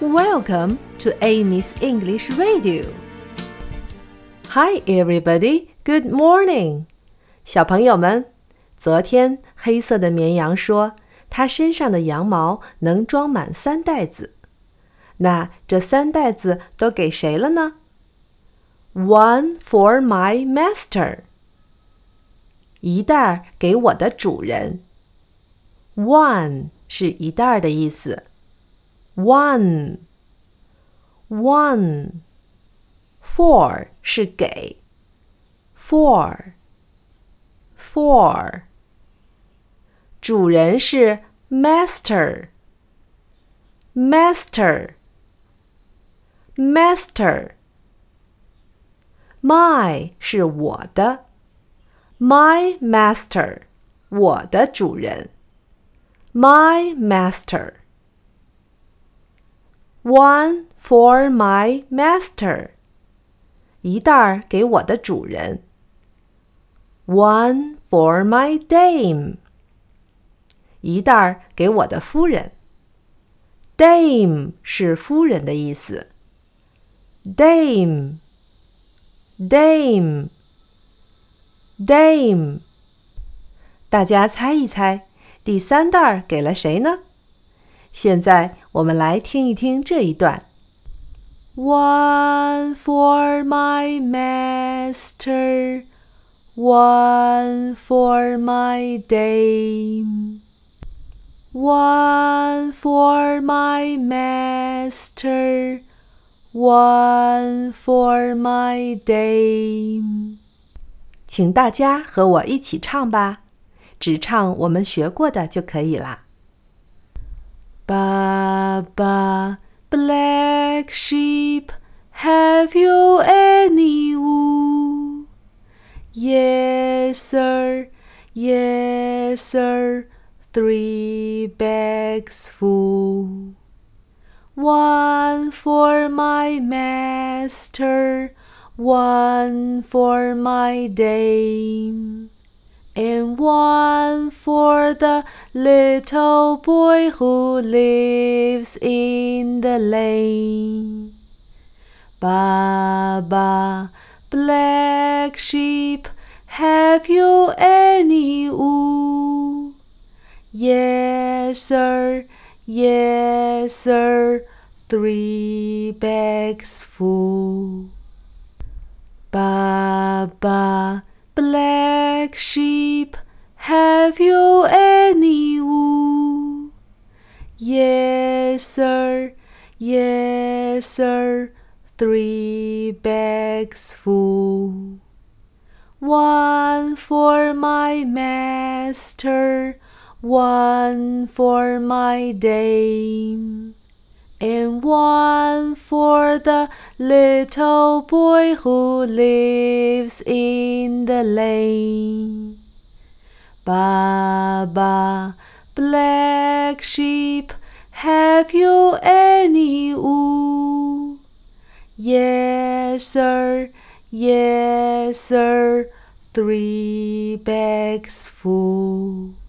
Welcome to Amy's English Radio. Hi, everybody. Good morning. 小朋友们，昨天黑色的绵羊说，它身上的羊毛能装满三袋子。那这三袋子都给谁了呢？One for my master. 一袋儿给我的主人。One 是一袋儿的意思。One, one, four 是给，four, four。主人是 master, master, master。My 是我的，my master，我的主人，my master。 One for my master，一袋儿给我的主人。One for my dame，一袋儿给我的夫人。Dame 是夫人的意思。Dame，Dame，Dame，大家猜一猜，第三袋儿给了谁呢？ 现在我们来听一听这一段。One for my master, one for my dame. One for my master, one for my dame. 请大家和我一起唱吧，只唱我们学过的就可以啦。 Baba, black sheep, have you any wool? Yes, sir, yes, sir, three bags full. One for my master, one for my dame and one for the little boy who lives in the lane. Baba, black sheep, have you any wool? Yes, sir, yes, sir, three bags full. Baba, Black sheep, have you any wool? Yes, sir, yes, sir, three bags full. One for my master, one for my dame and one for the little boy who lives in the lane. Baba, black sheep, have you any wool? Yes, sir, yes, sir, three bags full.